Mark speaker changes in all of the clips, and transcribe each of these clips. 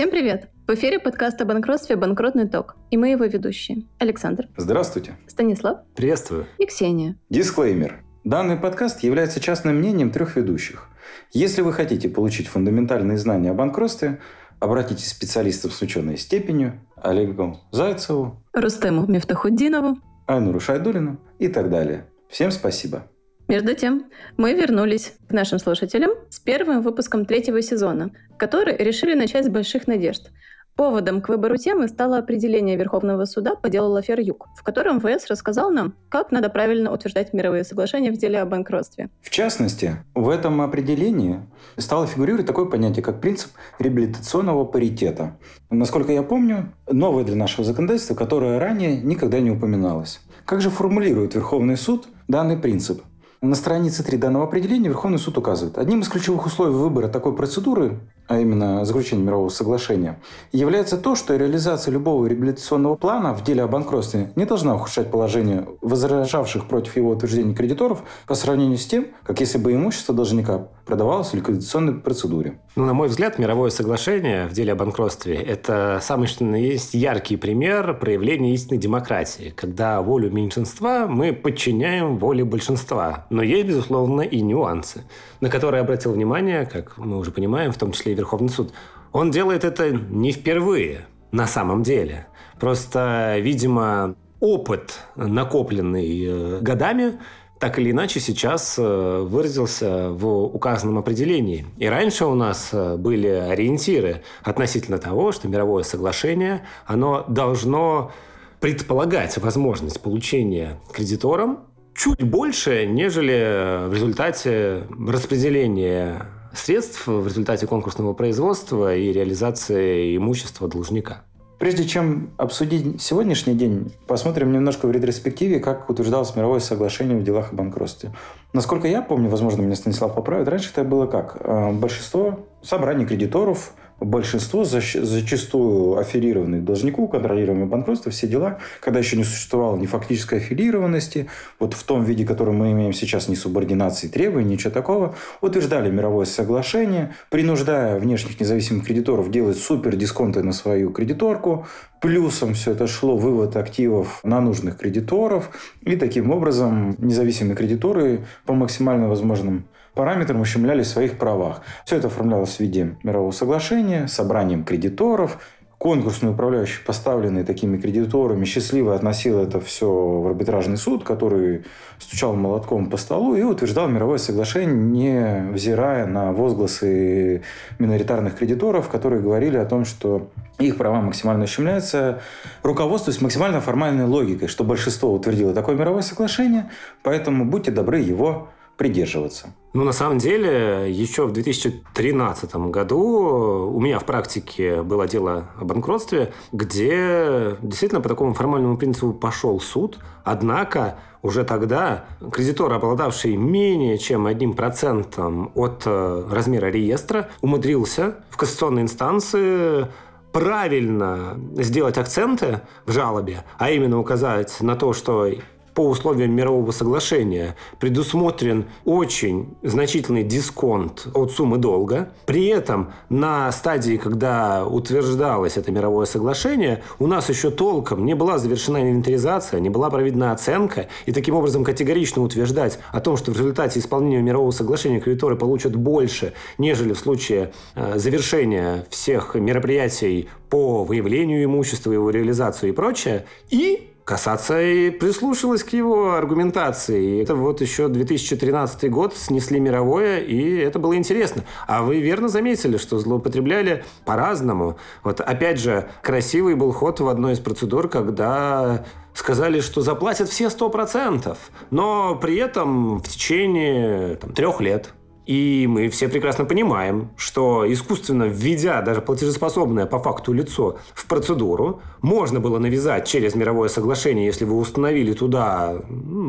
Speaker 1: Всем привет! В эфире подкаст о банкротстве «Банкротный ток». И мы его ведущие. Александр.
Speaker 2: Здравствуйте.
Speaker 1: Станислав.
Speaker 3: Приветствую.
Speaker 1: И Ксения.
Speaker 2: Дисклеймер. Данный подкаст является частным мнением трех ведущих. Если вы хотите получить фундаментальные знания о банкротстве, обратитесь к специалистам с ученой степенью, Олегу Зайцеву,
Speaker 1: Рустему Мифтахуддинову,
Speaker 2: Айнуру Шайдулину и так далее. Всем спасибо.
Speaker 1: Между тем, мы вернулись к нашим слушателям с первым выпуском третьего сезона, который решили начать с больших надежд. Поводом к выбору темы стало определение Верховного суда по делу Лафер Юг, в котором ВС рассказал нам, как надо правильно утверждать мировые соглашения в деле о банкротстве.
Speaker 2: В частности, в этом определении стало фигурировать такое понятие, как принцип реабилитационного паритета. Насколько я помню, новое для нашего законодательства, которое ранее никогда не упоминалось. Как же формулирует Верховный суд данный принцип? На странице 3 данного определения Верховный суд указывает, одним из ключевых условий выбора такой процедуры, а именно заключения мирового соглашения, является то, что реализация любого реабилитационного плана в деле о банкротстве не должна ухудшать положение возражавших против его утверждения кредиторов по сравнению с тем, как если бы имущество должника продавалось в ликвидационной процедуре.
Speaker 3: Ну, на мой взгляд, мировое соглашение в деле о банкротстве – это самый что ни есть яркий пример проявления истинной демократии, когда волю меньшинства мы подчиняем воле большинства. Но есть, безусловно, и нюансы, на которые обратил внимание, как мы уже понимаем, в том числе и Верховный суд. Он делает это не впервые, на самом деле. Просто, видимо, опыт, накопленный э, годами, так или иначе сейчас э, выразился в указанном определении. И раньше у нас э, были ориентиры относительно того, что мировое соглашение, оно должно предполагать возможность получения кредитором чуть больше, нежели в результате распределения средств в результате конкурсного производства и реализации имущества должника.
Speaker 2: Прежде чем обсудить сегодняшний день, посмотрим немножко в ретроспективе, как утверждалось мировое соглашение в делах о банкротстве. Насколько я помню, возможно, меня Станислав поправит, раньше это было как? Э, большинство собраний кредиторов большинство зачастую аффилированных должников, контролируемое банкротство, все дела, когда еще не существовало ни фактической аффилированности, вот в том виде, который мы имеем сейчас, ни субординации требований, ничего такого, утверждали мировое соглашение, принуждая внешних независимых кредиторов делать супер дисконты на свою кредиторку, плюсом все это шло вывод активов на нужных кредиторов, и таким образом независимые кредиторы по максимально возможным параметрам ущемляли в своих правах. Все это оформлялось в виде мирового соглашения, собранием кредиторов, конкурсный управляющий, поставленный такими кредиторами, счастливо относил это все в арбитражный суд, который стучал молотком по столу и утверждал мировое соглашение, не взирая на возгласы миноритарных кредиторов, которые говорили о том, что их права максимально ущемляются, руководствуясь максимально формальной логикой, что большинство утвердило такое мировое соглашение, поэтому будьте добры его придерживаться.
Speaker 3: Ну, на самом деле, еще в 2013 году у меня в практике было дело о банкротстве, где действительно по такому формальному принципу пошел суд. Однако уже тогда кредитор, обладавший менее чем одним процентом от э, размера реестра, умудрился в кассационной инстанции правильно сделать акценты в жалобе, а именно указать на то, что по условиям мирового соглашения предусмотрен очень значительный дисконт от суммы долга. При этом на стадии, когда утверждалось это мировое соглашение, у нас еще толком не была завершена инвентаризация, не была проведена оценка, и таким образом категорично утверждать о том, что в результате исполнения мирового соглашения кредиторы получат больше, нежели в случае э, завершения всех мероприятий по выявлению имущества, его реализацию и прочее. И Касаться прислушалась к его аргументации. Это вот еще 2013 год снесли мировое, и это было интересно. А вы верно заметили, что злоупотребляли по-разному. Вот опять же, красивый был ход в одной из процедур, когда сказали, что заплатят все 100%, но при этом в течение там, трех лет и мы все прекрасно понимаем, что искусственно введя даже платежеспособное по факту лицо в процедуру, можно было навязать через мировое соглашение, если вы установили туда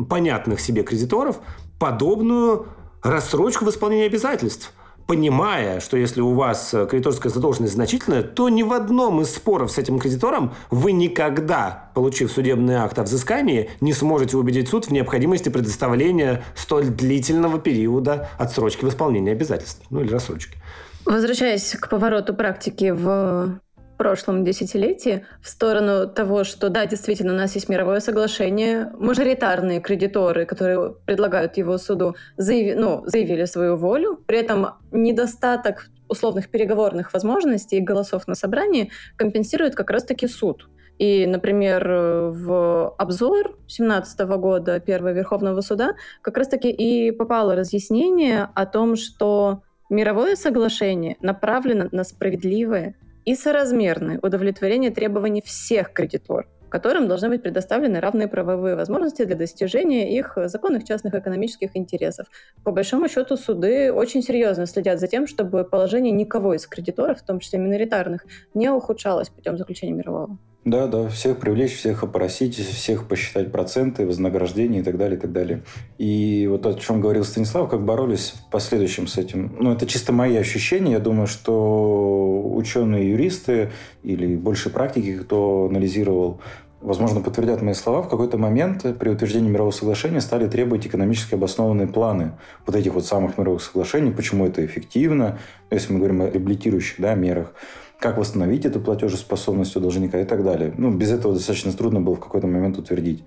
Speaker 3: понятных себе кредиторов, подобную рассрочку в исполнении обязательств – понимая, что если у вас э, кредиторская задолженность значительная, то ни в одном из споров с этим кредитором вы никогда, получив судебный акт о взыскании, не сможете убедить суд в необходимости предоставления столь длительного периода отсрочки в исполнении обязательств, ну или рассрочки.
Speaker 1: Возвращаясь к повороту практики в прошлом десятилетии в сторону того, что да, действительно, у нас есть мировое соглашение, мажоритарные кредиторы, которые предлагают его суду, заяви, ну, заявили свою волю, при этом недостаток условных переговорных возможностей и голосов на собрании компенсирует как раз-таки суд. И, например, в обзор 2017 года Первого Верховного суда как раз-таки и попало разъяснение о том, что мировое соглашение направлено на справедливое и соразмерное удовлетворение требований всех кредиторов которым должны быть предоставлены равные правовые возможности для достижения их законных частных экономических интересов. По большому счету суды очень серьезно следят за тем, чтобы положение никого из кредиторов, в том числе миноритарных, не ухудшалось путем заключения мирового.
Speaker 2: Да, да, всех привлечь, всех опросить, всех посчитать проценты, вознаграждения и так далее, и так далее. И вот о чем говорил Станислав, как боролись в последующем с этим. Ну, это чисто мои ощущения. Я думаю, что ученые юристы или больше практики, кто анализировал возможно, подтвердят мои слова, в какой-то момент при утверждении мирового соглашения стали требовать экономически обоснованные планы вот этих вот самых мировых соглашений, почему это эффективно, если мы говорим о реабилитирующих да, мерах, как восстановить эту платежеспособность у должника и так далее. Ну, без этого достаточно трудно было в какой-то момент утвердить.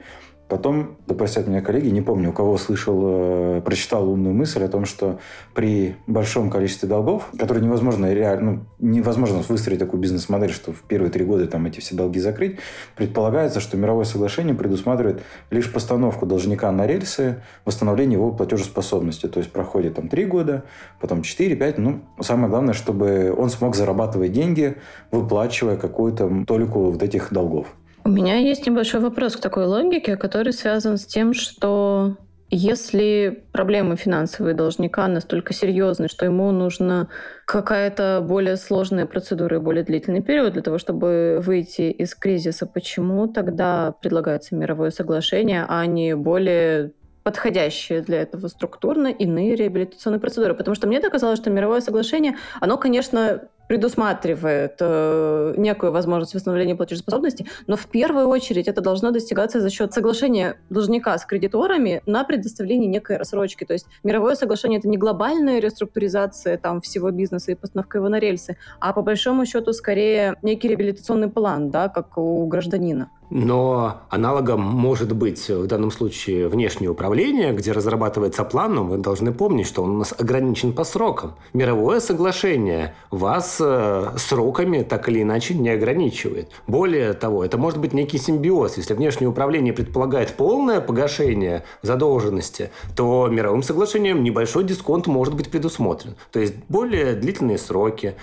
Speaker 2: Потом, да простят меня коллеги, не помню, у кого слышал, э, прочитал умную мысль о том, что при большом количестве долгов, которые невозможно реально, ну, невозможно выстроить такую бизнес-модель, что в первые три года там эти все долги закрыть, предполагается, что мировое соглашение предусматривает лишь постановку должника на рельсы, восстановление его платежеспособности. То есть проходит там три года, потом четыре, пять. Ну, самое главное, чтобы он смог зарабатывать деньги, выплачивая какую-то толику вот этих долгов.
Speaker 1: У меня есть небольшой вопрос к такой логике, который связан с тем, что если проблемы финансовые должника настолько серьезны, что ему нужна какая-то более сложная процедура и более длительный период для того, чтобы выйти из кризиса, почему тогда предлагается мировое соглашение, а не более подходящие для этого структурно иные реабилитационные процедуры. Потому что мне так что мировое соглашение, оно, конечно, предусматривает э, некую возможность восстановления платежеспособности, но в первую очередь это должно достигаться за счет соглашения должника с кредиторами на предоставление некой рассрочки. То есть мировое соглашение — это не глобальная реструктуризация там, всего бизнеса и постановка его на рельсы, а по большому счету скорее некий реабилитационный план, да, как у гражданина.
Speaker 3: Но аналогом может быть в данном случае внешнее управление, где разрабатывается план, но мы должны помнить, что он у нас ограничен по срокам. Мировое соглашение вас э, сроками так или иначе не ограничивает. Более того, это может быть некий симбиоз. Если внешнее управление предполагает полное погашение задолженности, то мировым соглашением небольшой дисконт может быть предусмотрен. То есть более длительные сроки,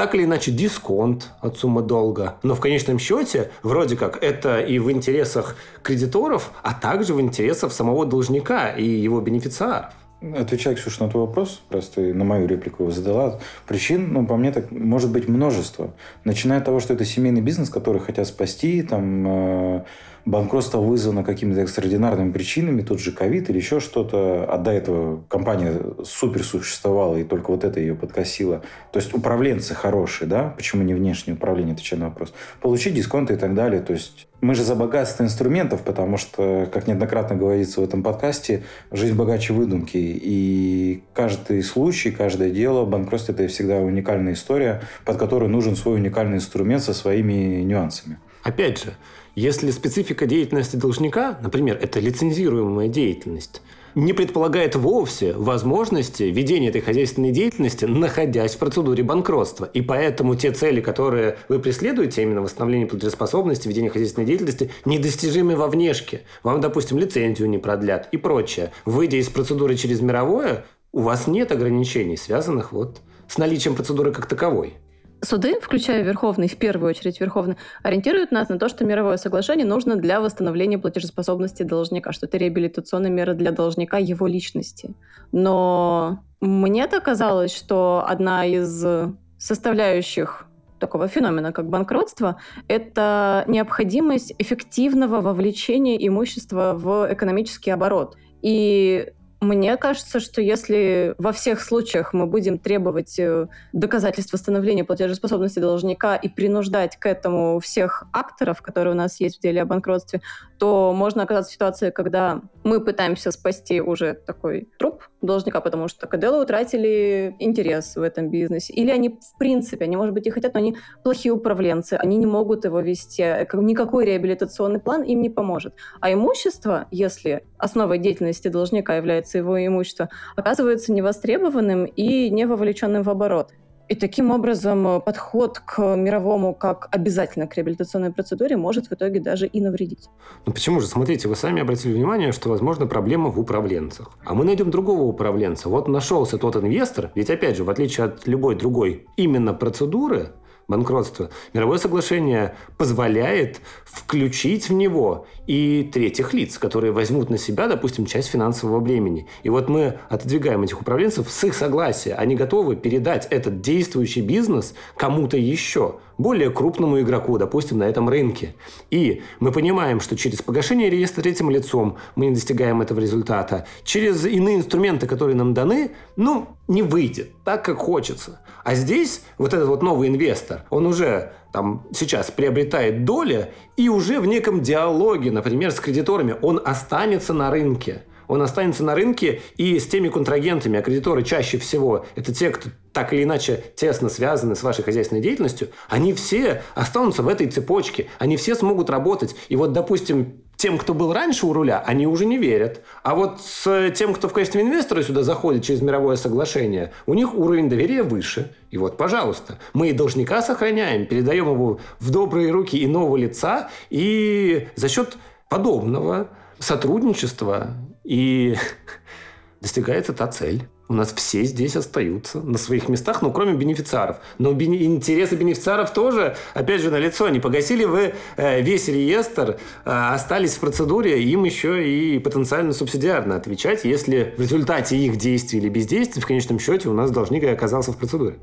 Speaker 3: так или иначе дисконт от суммы долга. Но в конечном счете, вроде как, это и в интересах кредиторов, а также в интересах самого должника и его бенефициаров.
Speaker 2: Отвечая, Ксюша, на твой вопрос, просто на мою реплику задала, причин, ну, по мне, так может быть множество. Начиная от того, что это семейный бизнес, который хотят спасти, там, э, банкротство вызвано какими-то экстраординарными причинами, тот же ковид или еще что-то, а до этого компания супер существовала, и только вот это ее подкосило. То есть управленцы хорошие, да? Почему не внешнее управление, отвечаю на вопрос. Получить дисконты и так далее. То есть мы же за богатство инструментов, потому что, как неоднократно говорится в этом подкасте, жизнь богаче выдумки. И каждый случай, каждое дело, банкротство – это всегда уникальная история, под которую нужен свой уникальный инструмент со своими нюансами.
Speaker 3: Опять же, если специфика деятельности должника, например, это лицензируемая деятельность, не предполагает вовсе возможности ведения этой хозяйственной деятельности, находясь в процедуре банкротства. И поэтому те цели, которые вы преследуете, именно восстановление платежеспособности, ведение хозяйственной деятельности, недостижимы во внешке. Вам, допустим, лицензию не продлят и прочее. Выйдя из процедуры через мировое, у вас нет ограничений, связанных вот с наличием процедуры как таковой.
Speaker 1: Суды, включая Верховный, в первую очередь Верховный, ориентируют нас на то, что мировое соглашение нужно для восстановления платежеспособности должника, что это реабилитационная мера для должника его личности. Но мне-то казалось, что одна из составляющих такого феномена, как банкротство, это необходимость эффективного вовлечения имущества в экономический оборот. И мне кажется, что если во всех случаях мы будем требовать э, доказательств восстановления платежеспособности должника и принуждать к этому всех акторов, которые у нас есть в деле о банкротстве, то можно оказаться в ситуации, когда мы пытаемся спасти уже такой труп должника, потому что КДЛ утратили интерес в этом бизнесе. Или они, в принципе, они, может быть, и хотят, но они плохие управленцы, они не могут его вести. Никакой реабилитационный план им не поможет. А имущество, если основой деятельности должника является его имущество, оказывается невостребованным и не вовлеченным в оборот. И таким образом э, подход к мировому как обязательно к реабилитационной процедуре может в итоге даже и навредить.
Speaker 3: Ну почему же? Смотрите, вы сами обратили внимание, что, возможно, проблема в управленцах. А мы найдем другого управленца. Вот нашелся тот инвестор, ведь, опять же, в отличие от любой другой именно процедуры, банкротства, мировое соглашение позволяет включить в него и третьих лиц, которые возьмут на себя, допустим, часть финансового бремени. И вот мы отодвигаем этих управленцев с их согласия. Они готовы передать этот действующий бизнес кому-то еще, более крупному игроку, допустим, на этом рынке. И мы понимаем, что через погашение реестра третьим лицом мы не достигаем этого результата. Через иные инструменты, которые нам даны, ну, не выйдет так, как хочется. А здесь вот этот вот новый инвестор, он уже там сейчас приобретает доли и уже в неком диалоге, например, с кредиторами, он останется на рынке. Он останется на рынке и с теми контрагентами, а кредиторы чаще всего это те, кто так или иначе тесно связаны с вашей хозяйственной деятельностью, они все останутся в этой цепочке, они все смогут работать. И вот, допустим, тем, кто был раньше у руля, они уже не верят. А вот с тем, кто в качестве инвестора сюда заходит через мировое соглашение, у них уровень доверия выше. И вот, пожалуйста, мы и должника сохраняем, передаем его в добрые руки иного лица, и за счет подобного сотрудничества и достигается та цель у нас все здесь остаются на своих местах, ну, кроме бенефициаров. Но бene- интересы бенефициаров тоже, опять же, на лицо. Не погасили вы э, весь реестр, э, остались в процедуре, им еще и потенциально субсидиарно отвечать, если в результате их действий или бездействий в конечном счете у нас должник оказался в процедуре.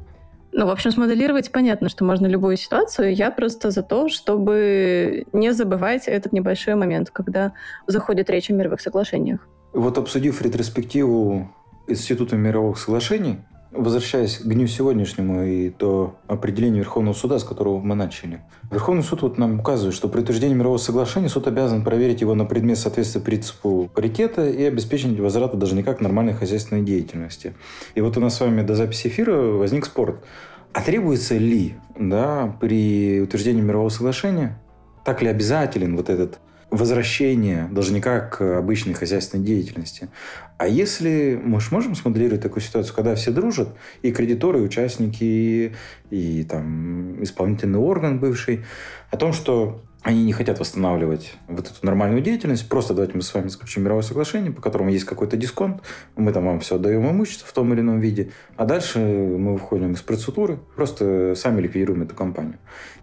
Speaker 1: Ну, в общем, смоделировать понятно, что можно любую ситуацию. Я просто за то, чтобы не забывать этот небольшой момент, когда заходит речь о мировых соглашениях.
Speaker 2: Вот обсудив ретроспективу Института мировых соглашений, возвращаясь к дню сегодняшнему и то определению Верховного суда, с которого мы начали. Верховный суд вот нам указывает, что при утверждении мирового соглашения суд обязан проверить его на предмет соответствия принципу паритета и обеспечить возврата должника к нормальной хозяйственной деятельности. И вот у нас с вами до записи эфира возник спор. А требуется ли да, при утверждении мирового соглашения, так ли обязателен вот этот возвращение должника к обычной хозяйственной деятельности. А если мы же можем смоделировать такую ситуацию, когда все дружат, и кредиторы, и участники, и, и там исполнительный орган бывший, о том, что они не хотят восстанавливать вот эту нормальную деятельность. Просто давайте мы с вами заключим мировое соглашение, по которому есть какой-то дисконт. Мы там вам все отдаем имущество в том или ином виде. А дальше мы выходим из процедуры, просто сами ликвидируем эту компанию.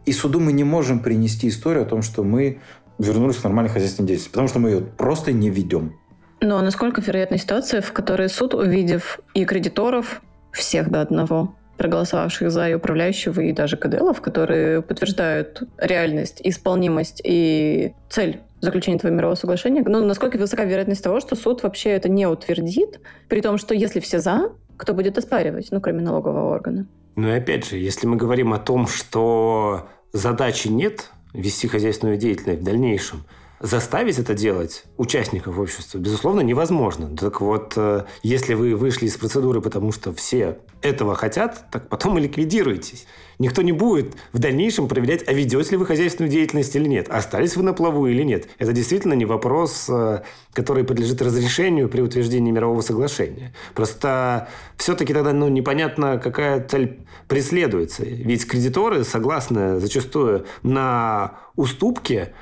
Speaker 2: И суду мы не можем принести историю о том, что мы вернулись к нормальной хозяйственной деятельности, потому что мы ее просто не ведем.
Speaker 1: Но насколько вероятна ситуация, в которой суд, увидев и кредиторов, всех до одного, проголосовавших за и управляющего, и даже КДЛов, которые подтверждают реальность, исполнимость и цель заключения этого мирового соглашения, ну, насколько высока вероятность того, что суд вообще это не утвердит, при том, что если все за, кто будет оспаривать, ну, кроме налогового органа?
Speaker 3: Ну и опять же, если мы говорим о том, что задачи нет вести хозяйственную деятельность в дальнейшем, заставить это делать участников общества, безусловно, невозможно. Так вот, э, если вы вышли из процедуры, потому что все этого хотят, так потом и ликвидируйтесь. Никто не будет в дальнейшем проверять, а ведете ли вы хозяйственную деятельность или нет, остались вы на плаву или нет. Это действительно не вопрос, э, который подлежит разрешению при утверждении мирового соглашения. Просто все-таки тогда ну, непонятно, какая цель преследуется. Ведь кредиторы согласны зачастую на уступки,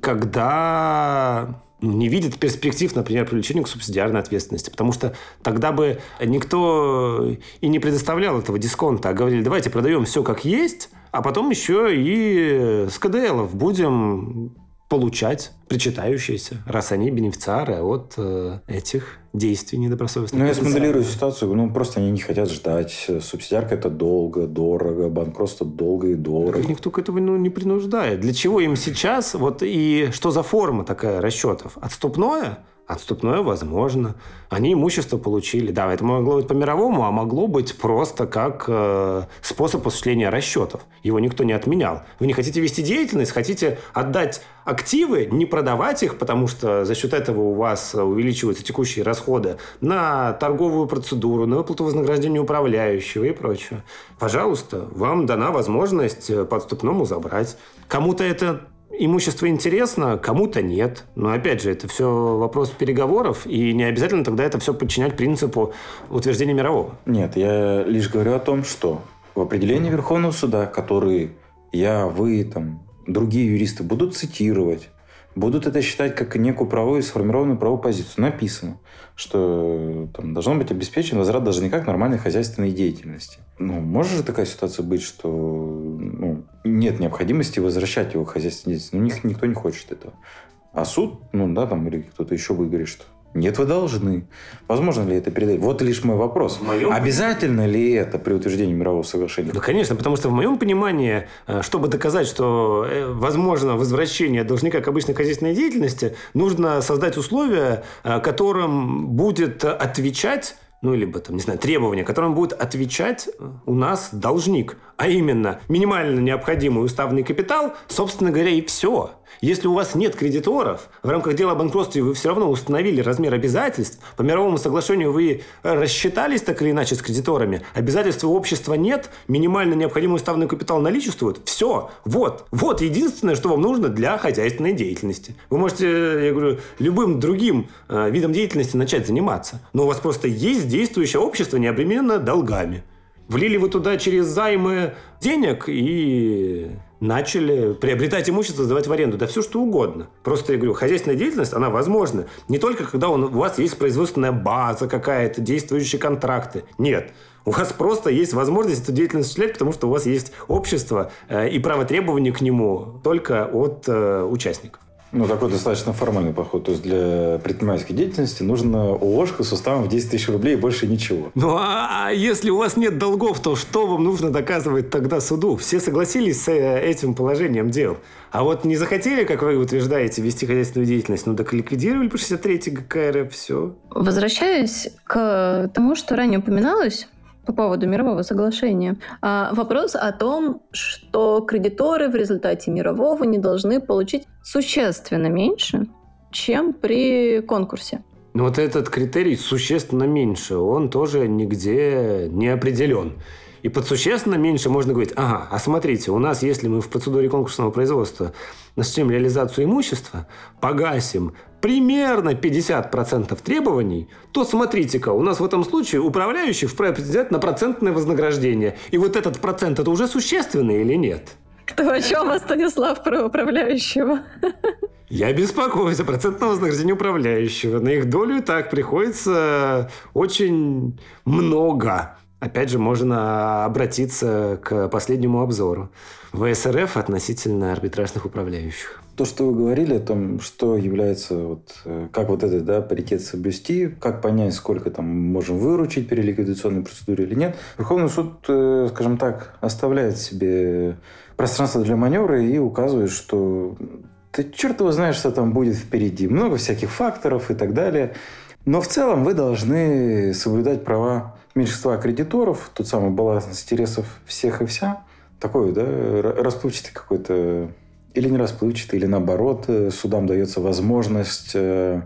Speaker 3: когда не видит перспектив, например, привлечения к субсидиарной ответственности. Потому что тогда бы никто и не предоставлял этого дисконта, а говорили, давайте продаем все как есть, а потом еще и с КДЛов будем получать причитающиеся, раз они бенефициары от э, этих действий недобросовестных.
Speaker 2: Ну, я смоделирую ситуацию, ну, просто они не хотят ждать. Субсидиарка – это долго, дорого, банкротство долго и дорого. Так
Speaker 3: никто к этому ну, не принуждает. Для чего им сейчас, вот и что за форма такая расчетов? Отступное? Отступное возможно. Они имущество получили. Да, это могло быть по мировому, а могло быть просто как э, способ осуществления расчетов. Его никто не отменял. Вы не хотите вести деятельность, хотите отдать активы, не продавать их, потому что за счет этого у вас увеличиваются текущие расходы на торговую процедуру, на выплату вознаграждения управляющего и прочее. Пожалуйста, вам дана возможность по отступному забрать. Кому-то это имущество интересно, кому-то нет. Но опять же, это все вопрос переговоров, и не обязательно тогда это все подчинять принципу утверждения мирового.
Speaker 2: Нет, я лишь говорю о том, что в определении Верховного суда, который я, вы, там, другие юристы будут цитировать, будут это считать как некую правовую сформированную правовую позицию. Написано, что там, должно быть обеспечен возврат должника к нормальной хозяйственной деятельности. Ну, может же такая ситуация быть, что ну, нет необходимости возвращать его к хозяйственной деятельности. Ну, них, никто не хочет этого. А суд, ну да, там, или кто-то еще будет говорить, что нет, вы должны. Возможно ли это передать? Вот лишь мой вопрос. моем... Обязательно ли это при утверждении мирового соглашения?
Speaker 3: Да, конечно, потому что в моем понимании, э, чтобы доказать, что э, возможно возвращение должника к обычной хозяйственной деятельности, нужно создать условия, э, которым будет отвечать ну, либо, там, не знаю, требования, которым будет отвечать у нас должник. А именно, минимально необходимый уставный капитал, собственно говоря, и все. Если у вас нет кредиторов, в рамках дела о банкротстве вы все равно установили размер обязательств, по мировому соглашению вы рассчитались так или иначе с кредиторами, обязательства общества нет, минимально необходимый уставный капитал наличествует, все, вот, вот единственное, что вам нужно для хозяйственной деятельности. Вы можете, я говорю, любым другим э, видом деятельности начать заниматься, но у вас просто есть действующее общество, не долгами. Влили вы туда через займы денег и начали приобретать имущество, сдавать в аренду. Да все что угодно. Просто, я говорю, хозяйственная деятельность, она возможна не только когда у вас есть производственная база какая-то, действующие контракты. Нет. У вас просто есть возможность эту деятельность осуществлять, потому что у вас есть общество э, и право требования к нему только от э, участников.
Speaker 2: Ну, такой достаточно формальный подход. То есть для предпринимательской деятельности нужно ООшка с уставом в 10 тысяч рублей и больше ничего.
Speaker 3: Ну, а, а если у вас нет долгов, то что вам нужно доказывать тогда суду? Все согласились с э, этим положением дел. А вот не захотели, как вы утверждаете, вести хозяйственную деятельность, ну так ликвидировали по 63 ГК РФ, все.
Speaker 1: Возвращаясь к тому, что ранее упоминалось, по поводу мирового соглашения. А вопрос о том, что кредиторы в результате мирового не должны получить существенно меньше, чем при конкурсе.
Speaker 3: Но вот этот критерий существенно меньше, он тоже нигде не определен. И под существенно меньше можно говорить, ага, а смотрите, у нас, если мы в процедуре конкурсного производства начнем реализацию имущества, погасим примерно 50% требований, то смотрите-ка, у нас в этом случае управляющий вправе претендовать на процентное вознаграждение. И вот этот процент, это уже существенный или нет?
Speaker 1: Кто о чем, а Станислав, про управляющего?
Speaker 3: Я беспокоюсь о процентном вознаграждении управляющего. На их долю и так приходится очень много. Опять же, можно обратиться к последнему обзору. ВСРФ относительно арбитражных управляющих.
Speaker 2: То, что вы говорили о том, что является, вот, э, как вот этот да, паритет соблюсти, как понять, сколько там можем выручить при ликвидационной процедуре или нет, Верховный суд, э, скажем так, оставляет себе пространство для маневра и указывает, что ты черт его знаешь, что там будет впереди. Много всяких факторов и так далее. Но в целом вы должны соблюдать права меньшинства кредиторов, тот самый баланс интересов всех и вся. Такой, да, расплывчатый какой-то, или не расплывчатый, или наоборот, э, судам дается возможность э,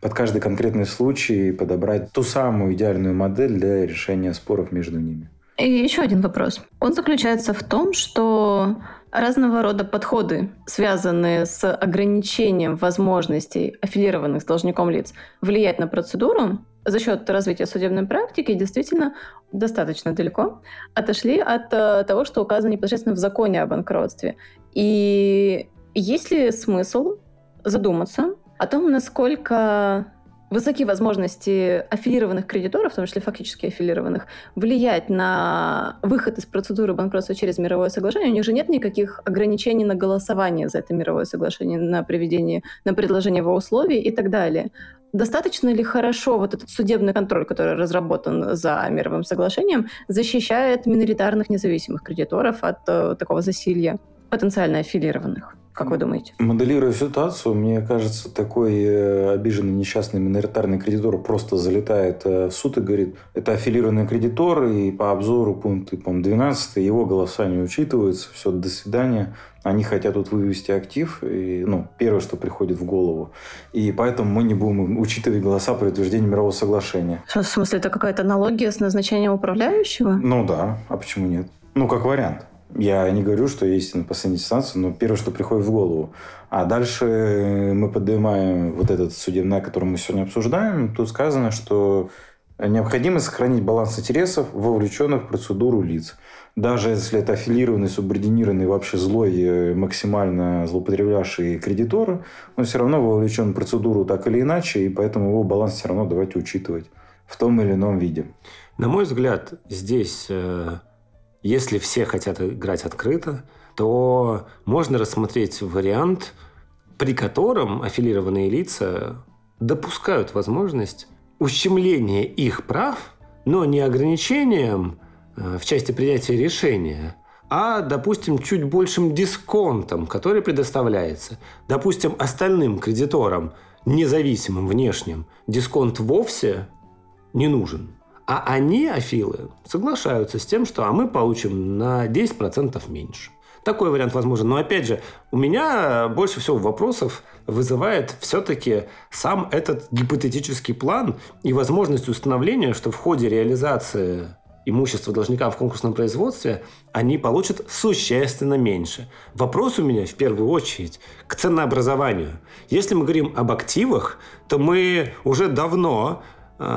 Speaker 2: под каждый конкретный случай подобрать ту самую идеальную модель для решения споров между ними.
Speaker 1: И еще один вопрос. Он заключается в том, что разного рода подходы, связанные с ограничением возможностей аффилированных с должником лиц влиять на процедуру, за счет развития судебной практики действительно достаточно далеко отошли от э, того, что указано непосредственно в законе о банкротстве. И есть ли смысл задуматься о том, насколько высокие возможности аффилированных кредиторов, в том числе фактически аффилированных, влиять на выход из процедуры банкротства через мировое соглашение. У них же нет никаких ограничений на голосование за это мировое соглашение, на приведение, на предложение его условий и так далее. Достаточно ли хорошо вот этот судебный контроль, который разработан за мировым соглашением, защищает миноритарных независимых кредиторов от э, такого засилья? Потенциально аффилированных? Как вы думаете?
Speaker 2: Моделируя ситуацию, мне кажется, такой э, обиженный несчастный миноритарный кредитор просто залетает э, в суд и говорит, это аффилированный кредитор, и по обзору пункты, по 12 его голоса не учитываются, все, до свидания. Они хотят тут вывести актив, и, ну, первое, что приходит в голову. И поэтому мы не будем учитывать голоса при утверждении мирового соглашения.
Speaker 1: В смысле, это какая-то аналогия с назначением управляющего?
Speaker 2: Ну да, а почему нет? Ну, как вариант. Я не говорю, что есть на последней инстанции, но первое, что приходит в голову. А дальше мы поднимаем вот этот судебный, который мы сегодня обсуждаем. Тут сказано, что необходимо сохранить баланс интересов вовлеченных в процедуру лиц. Даже если это аффилированный, субординированный, вообще злой, э, максимально злоупотреблявший кредитор, он все равно вовлечен в процедуру так или иначе, и поэтому его баланс все равно давайте учитывать в том или ином виде.
Speaker 3: На мой взгляд, здесь э, если все хотят играть открыто, то можно рассмотреть вариант, при котором аффилированные лица допускают возможность ущемления их прав, но не ограничением э, в части принятия решения, а, допустим, чуть большим дисконтом, который предоставляется. Допустим, остальным кредиторам, независимым внешним, дисконт вовсе не нужен. А они, афилы, соглашаются с тем, что а мы получим на 10% меньше. Такой вариант возможен. Но опять же, у меня больше всего вопросов вызывает все-таки сам этот гипотетический план и возможность установления, что в ходе реализации имущества должника в конкурсном производстве они получат существенно меньше. Вопрос у меня в первую очередь к ценообразованию. Если мы говорим об активах, то мы уже давно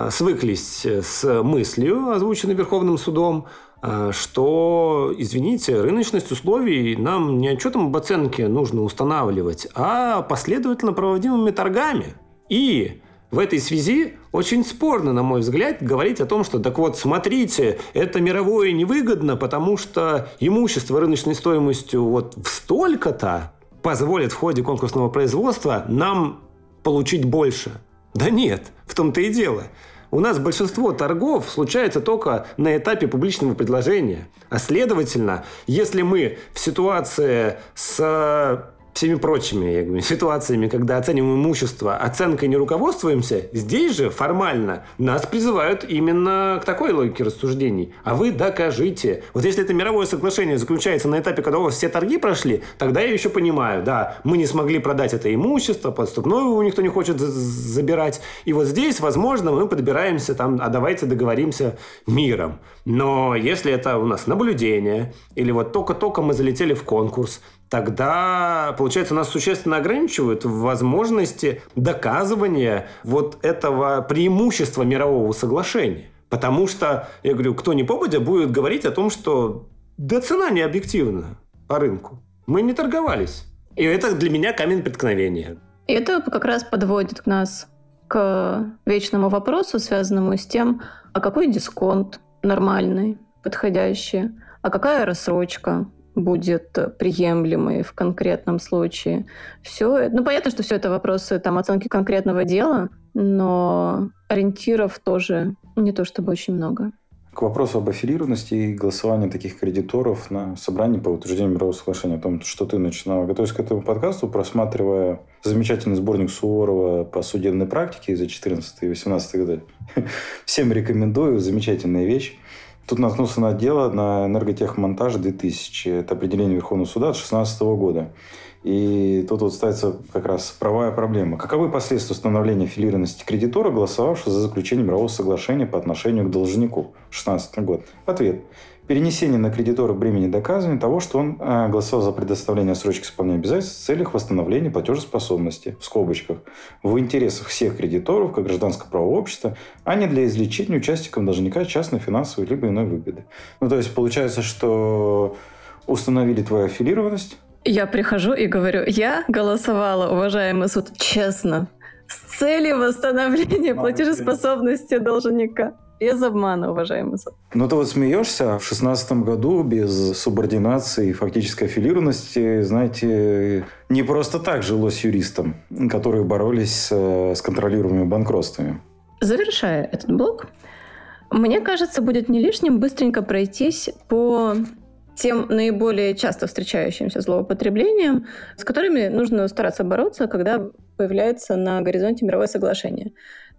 Speaker 3: свыклись с мыслью, озвученной Верховным судом, э, что, извините, рыночность условий нам не отчетом об оценке нужно устанавливать, а последовательно проводимыми торгами. И в этой связи очень спорно, на мой взгляд, говорить о том, что так вот, смотрите, это мировое невыгодно, потому что имущество рыночной стоимостью вот в столько-то позволит в ходе конкурсного производства нам получить больше – да нет, в том-то и дело. У нас большинство торгов случается только на этапе публичного предложения. А следовательно, если мы в ситуации с всеми прочими я говорю, ситуациями, когда оцениваем имущество, оценкой не руководствуемся, здесь же формально нас призывают именно к такой логике рассуждений. А вы докажите. Вот если это мировое соглашение заключается на этапе, когда у вас все торги прошли, тогда я еще понимаю, да, мы не смогли продать это имущество, подступное его никто не хочет забирать. И вот здесь, возможно, мы подбираемся там, а давайте договоримся миром. Но если это у нас наблюдение, или вот только-только мы залетели в конкурс, тогда, получается, нас существенно ограничивают в возможности доказывания вот этого преимущества мирового соглашения. Потому что, я говорю, кто не попадя будет говорить о том, что да цена не объективна по рынку. Мы не торговались. И это для меня камень преткновения.
Speaker 1: И это как раз подводит нас к вечному вопросу, связанному с тем, а какой дисконт нормальный, подходящий, а какая рассрочка, будет приемлемой в конкретном случае. Все, ну понятно, что все это вопросы там оценки конкретного дела, но ориентиров тоже не то чтобы очень много.
Speaker 2: К вопросу об аффилированности и голосовании таких кредиторов на собрании по утверждению мирового соглашения, о том, что ты начинала. Готовясь к этому подкасту, просматривая замечательный сборник Суворова по судебной практике за 14 и 18 годы. Всем рекомендую, замечательная вещь. Тут наткнулся на дело на энерготехмонтаж 2000. Это определение Верховного суда от 2016 года. И тут вот ставится как раз правая проблема. Каковы последствия установления филированности кредитора, голосовавшего за заключение мирового соглашения по отношению к должнику? 16 год. Ответ перенесение на кредитора бремени доказывания того, что он э, голосовал за предоставление срочки исполнения обязательств в целях восстановления платежеспособности, в скобочках, в интересах всех кредиторов, как гражданского правового общества, а не для извлечения участникам должника частной финансовой либо иной выгоды. Ну, то есть получается, что установили твою аффилированность,
Speaker 1: я прихожу и говорю, я голосовала, уважаемый суд, честно, с целью восстановления платежеспособности должника. Без обмана, уважаемый суд.
Speaker 2: Ну, ты вот смеешься, в шестнадцатом году без субординации и фактической аффилированности, знаете, не просто так жилось юристам, которые боролись с, с контролируемыми банкротствами.
Speaker 1: Завершая этот блок, мне кажется, будет не лишним быстренько пройтись по тем наиболее часто встречающимся злоупотреблением, с которыми нужно стараться бороться, когда появляется на горизонте мировое соглашение.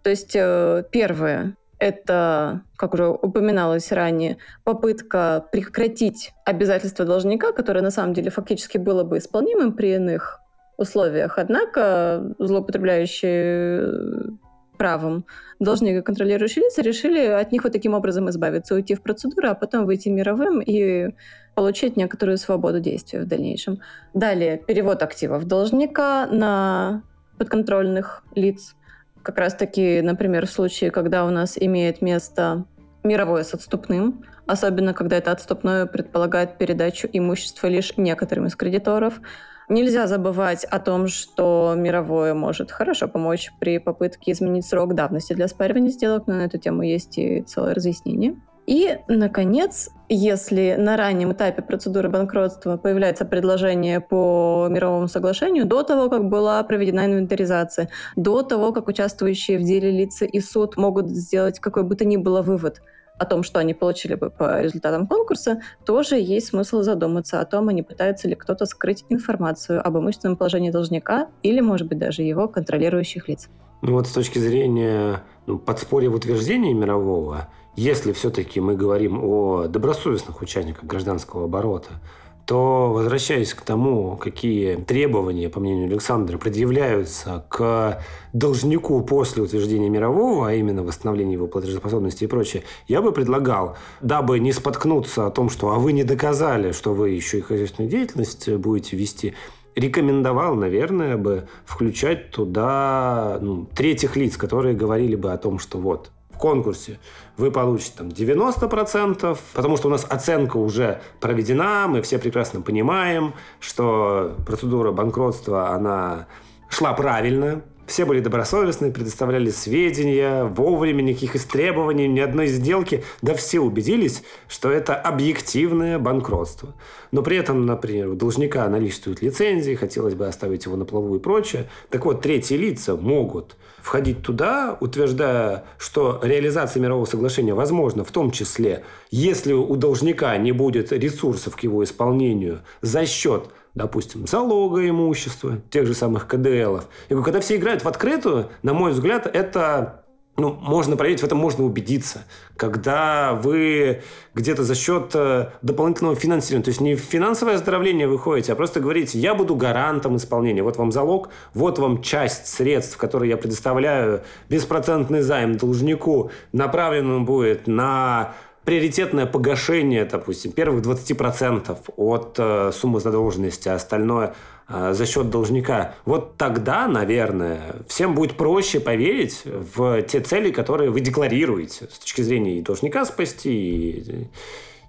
Speaker 1: То есть э, первое – это, как уже упоминалось ранее, попытка прекратить обязательства должника, которое на самом деле фактически было бы исполнимым при иных условиях. Однако злоупотребляющие правом должники и контролирующие лица решили от них вот таким образом избавиться, уйти в процедуру, а потом выйти мировым и получить некоторую свободу действия в дальнейшем. Далее, перевод активов должника на подконтрольных лиц. Как раз-таки, например, в случае, когда у нас имеет место мировое с отступным, особенно когда это отступное предполагает передачу имущества лишь некоторым из кредиторов, Нельзя забывать о том, что мировое может хорошо помочь при попытке изменить срок давности для спаривания сделок, но на эту тему есть и целое разъяснение. И, наконец, если на раннем этапе процедуры банкротства появляется предложение по мировому соглашению, до того, как была проведена инвентаризация, до того, как участвующие в деле лица и суд могут сделать какой бы то ни было вывод о том, что они получили бы по результатам конкурса, тоже есть смысл задуматься о том, а не пытается ли кто-то скрыть информацию об имущественном положении должника или, может быть, даже его контролирующих лиц.
Speaker 3: Ну вот с точки зрения ну, подспорья в утверждении мирового, если все-таки мы говорим о добросовестных участниках гражданского оборота, то, возвращаясь к тому, какие требования, по мнению Александра, предъявляются к должнику после утверждения мирового, а именно восстановления его платежеспособности и прочее, я бы предлагал, дабы не споткнуться о том, что «а вы не доказали, что вы еще и хозяйственную деятельность будете вести», рекомендовал, наверное, бы включать туда ну, третьих лиц, которые говорили бы о том, что вот конкурсе вы получите там 90%, потому что у нас оценка уже проведена, мы все прекрасно понимаем, что процедура банкротства, она шла правильно, все были добросовестны, предоставляли сведения, вовремя никаких истребований, ни одной сделки. Да все убедились, что это объективное банкротство. Но при этом, например, у должника наличествуют лицензии, хотелось бы оставить его на плаву и прочее. Так вот, третьи лица могут входить туда, утверждая, что реализация мирового соглашения возможна, в том числе, если у должника не будет ресурсов к его исполнению за счет допустим, залога имущества, тех же самых КДЛов. И когда все играют в открытую, на мой взгляд, это ну, можно проверить, в этом можно убедиться. Когда вы где-то за счет э, дополнительного финансирования, то есть не в финансовое оздоровление вы ходите, а просто говорите, я буду гарантом исполнения. Вот вам залог, вот вам часть средств, которые я предоставляю, беспроцентный займ должнику, направлен будет на приоритетное погашение, допустим, первых 20% от э, суммы задолженности, а остальное э, за счет должника. Вот тогда, наверное, всем будет проще поверить в те цели, которые вы декларируете с точки зрения и должника спасти, и...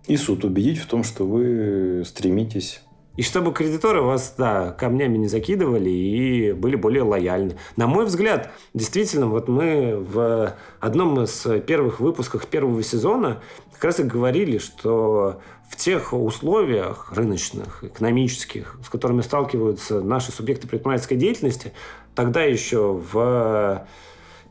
Speaker 2: И суд убедить в том, что вы стремитесь
Speaker 3: и чтобы кредиторы вас да, камнями не закидывали и были более лояльны. На мой взгляд, действительно, вот мы в одном из первых выпусков первого сезона как раз и говорили, что в тех условиях рыночных, экономических, с которыми сталкиваются наши субъекты предпринимательской деятельности, тогда еще в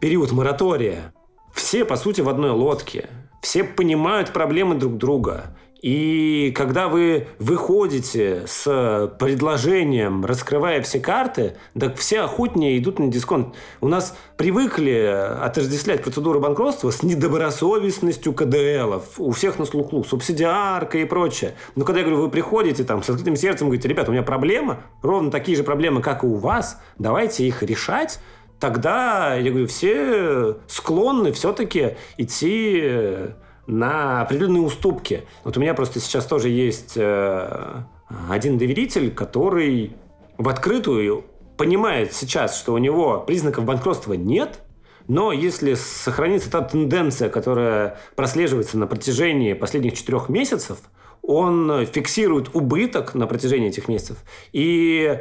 Speaker 3: период моратория, все, по сути, в одной лодке. Все понимают проблемы друг друга. И когда вы выходите с предложением, раскрывая все карты, так все охотнее идут на дисконт. У нас привыкли отождествлять процедуру банкротства с недобросовестностью КДЛов. У всех на слуху субсидиарка и прочее. Но когда я говорю, вы приходите там с открытым сердцем, говорите, ребята, у меня проблема, ровно такие же проблемы, как и у вас, давайте их решать, тогда, я говорю, все склонны все-таки идти на определенные уступки. Вот у меня просто сейчас тоже есть э, один доверитель, который в открытую понимает сейчас, что у него признаков банкротства нет, но если сохранится та тенденция, которая прослеживается на протяжении последних четырех месяцев, он фиксирует убыток на протяжении этих месяцев. И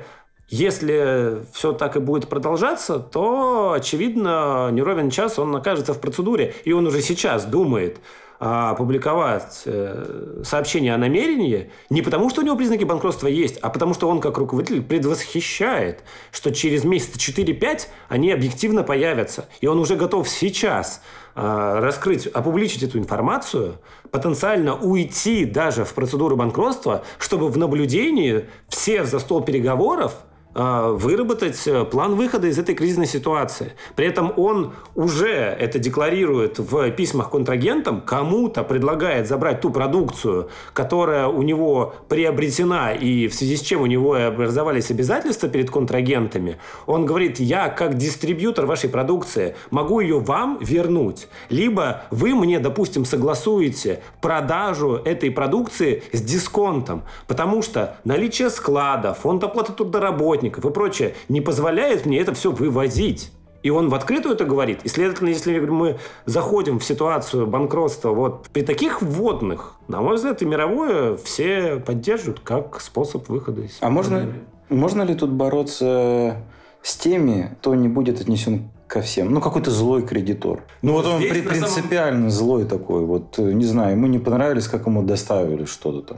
Speaker 3: если все так и будет продолжаться, то, очевидно, неровен час он окажется в процедуре. И он уже сейчас думает, а, публиковать э, сообщение о намерении не потому, что у него признаки банкротства есть, а потому, что он как руководитель предвосхищает, что через месяца 4-5 они объективно появятся. И он уже готов сейчас а, раскрыть, опубличить эту информацию, потенциально уйти даже в процедуру банкротства, чтобы в наблюдении все за стол переговоров а, выработать э, план выхода из этой кризисной ситуации. При этом он уже это декларирует в письмах контрагентам, кому-то предлагает забрать ту продукцию, которая у него приобретена и в связи с чем у него образовались обязательства перед контрагентами. Он говорит, я как дистрибьютор вашей продукции могу ее вам вернуть. Либо вы мне, допустим, согласуете продажу этой продукции с дисконтом, потому что наличие склада, фонд оплаты трудоработников, работников и прочее не позволяет мне это все вывозить. И он в открытую это говорит. И, следовательно, если мы заходим в ситуацию банкротства вот при таких вводных, на мой взгляд, и мировое все поддерживают как способ выхода из
Speaker 2: А можно, можно ли тут бороться с теми, кто не будет отнесен ко всем. Ну, какой-то злой кредитор. Ну, вот он при, принципиально самом... злой такой. Вот, не знаю, ему не понравилось, как ему доставили что-то там.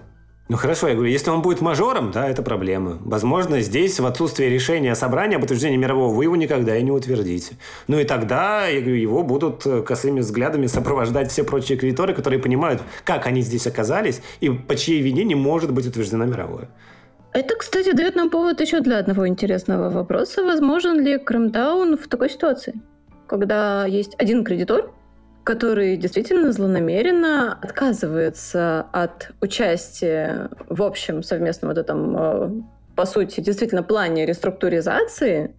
Speaker 3: Ну хорошо, я говорю, если он будет мажором, да, это проблема. Возможно, здесь в отсутствии решения собрания об утверждении мирового вы его никогда и не утвердите. Ну и тогда, я говорю, его будут э, косыми взглядами сопровождать все прочие кредиторы, которые понимают, как они здесь оказались и по чьей вине не может быть утверждено мировое.
Speaker 1: Это, кстати, дает нам повод еще для одного интересного вопроса. Возможен ли Крымдаун в такой ситуации? Когда есть один кредитор, который действительно злонамеренно отказывается от участия в общем совместном вот этом, э, по сути, действительно плане реструктуризации,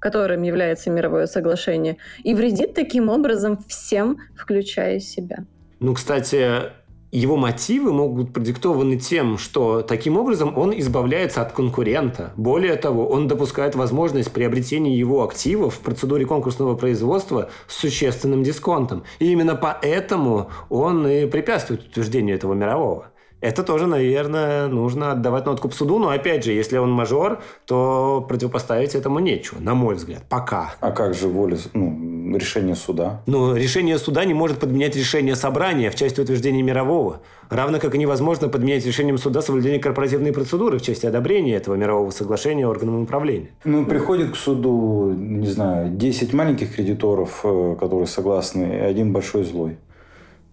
Speaker 1: которым является мировое соглашение, и вредит таким образом всем, включая себя.
Speaker 3: Ну, кстати, его мотивы могут быть продиктованы тем, что таким образом он избавляется от конкурента. Более того, он допускает возможность приобретения его активов в процедуре конкурсного производства с существенным дисконтом. И именно поэтому он и препятствует утверждению этого мирового. Это тоже, наверное, нужно отдавать на откуп суду. Но, опять же, если он мажор, то противопоставить этому нечего, на мой взгляд, пока.
Speaker 2: А как же воля, ну, решение суда?
Speaker 3: Ну, решение суда не может подменять решение собрания в части утверждения мирового. Равно как и невозможно подменять решением суда соблюдение корпоративной процедуры в части одобрения этого мирового соглашения органом управления.
Speaker 2: Ну, приходит к суду, не знаю, 10 маленьких кредиторов, э, которые согласны, и один большой злой.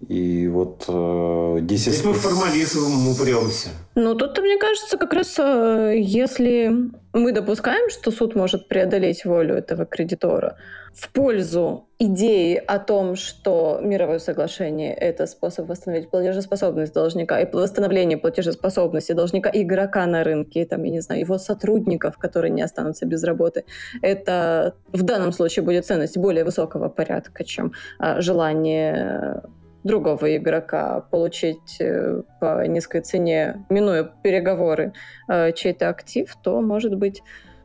Speaker 2: И вот э, 10...
Speaker 3: Здесь мы в формализм упремся.
Speaker 1: Ну, тут, мне кажется, как раз э, если мы допускаем, что суд может преодолеть волю этого кредитора в пользу идеи о том, что мировое соглашение — это способ восстановить платежеспособность должника и восстановление платежеспособности должника игрока на рынке, там, я не знаю, его сотрудников, которые не останутся без работы, это в данном случае будет ценность более высокого порядка, чем э, желание другого игрока, получить э, по низкой цене, минуя переговоры, э, чей-то актив, то, может быть,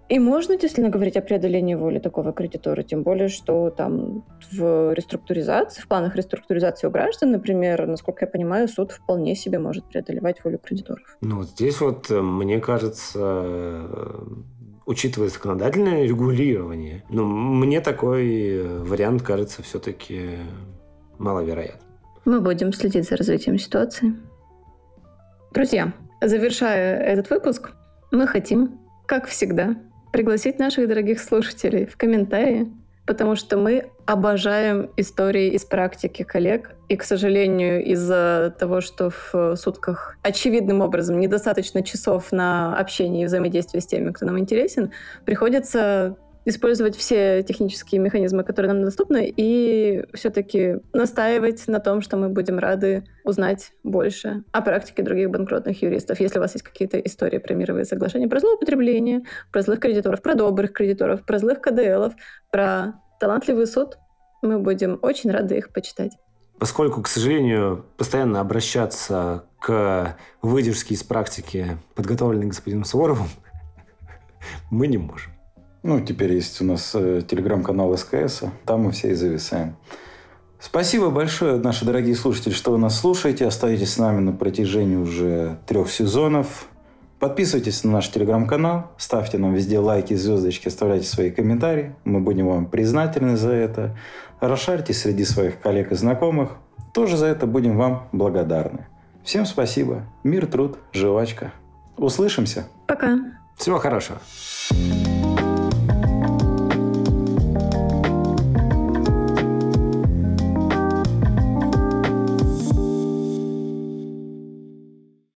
Speaker 1: и можно действительно говорить о преодолении воли такого кредитора, тем более, что там в реструктуризации, в планах реструктуризации у граждан, например, насколько я понимаю, суд вполне себе может преодолевать волю кредиторов.
Speaker 3: Ну, здесь вот, э, мне кажется, учитывая законодательное регулирование, ну, мне такой вариант кажется все-таки маловероятным.
Speaker 1: Мы будем следить за развитием ситуации. Друзья, завершая этот выпуск, мы хотим, как всегда, пригласить наших дорогих слушателей в комментарии, потому что мы обожаем истории из практики коллег. И, к сожалению, из-за того, что в сутках очевидным образом недостаточно часов на общение и взаимодействие с теми, кто нам интересен, приходится использовать все технические механизмы, которые нам доступны, и все-таки настаивать на том, что мы будем рады узнать больше о практике других банкротных юристов. Если у вас есть какие-то истории про мировые соглашения, про злоупотребление, про злых кредиторов, про добрых кредиторов, про злых КДЛов, про талантливый суд, мы будем очень рады их почитать.
Speaker 3: Поскольку, к сожалению, постоянно обращаться к выдержке из практики, подготовленной господином Суворовым, мы не можем.
Speaker 2: Ну, теперь есть у нас э, телеграм-канал СКС, там мы все и зависаем. Спасибо большое, наши дорогие слушатели, что вы нас слушаете. Оставайтесь с нами на протяжении уже трех сезонов. Подписывайтесь на наш телеграм-канал, ставьте нам везде лайки, звездочки, оставляйте свои комментарии. Мы будем вам признательны за это. Расшарьте среди своих коллег и знакомых. тоже за это будем вам благодарны. Всем спасибо. Мир, труд, жвачка. Услышимся.
Speaker 1: Пока.
Speaker 3: Всего хорошего.